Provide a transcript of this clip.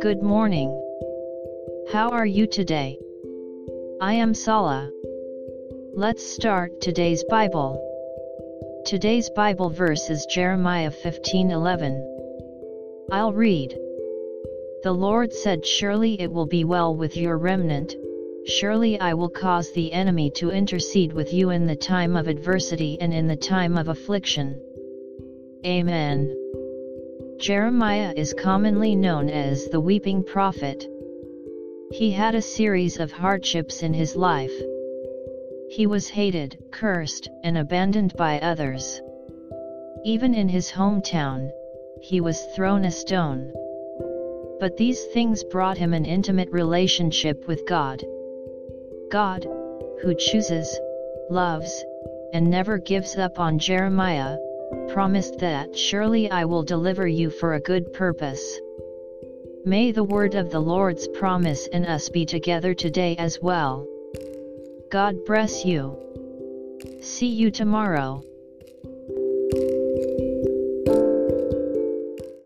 Good morning. How are you today? I am Sala. Let's start today's Bible. Today's Bible verse is Jeremiah 15:11. I'll read. The Lord said, Surely it will be well with your remnant, surely I will cause the enemy to intercede with you in the time of adversity and in the time of affliction. Amen. Jeremiah is commonly known as the weeping prophet. He had a series of hardships in his life. He was hated, cursed, and abandoned by others. Even in his hometown, he was thrown a stone. But these things brought him an intimate relationship with God. God, who chooses, loves, and never gives up on Jeremiah, promised that surely I will deliver you for a good purpose. May the word of the Lord's promise in us be together today as well. God bless you. See you tomorrow.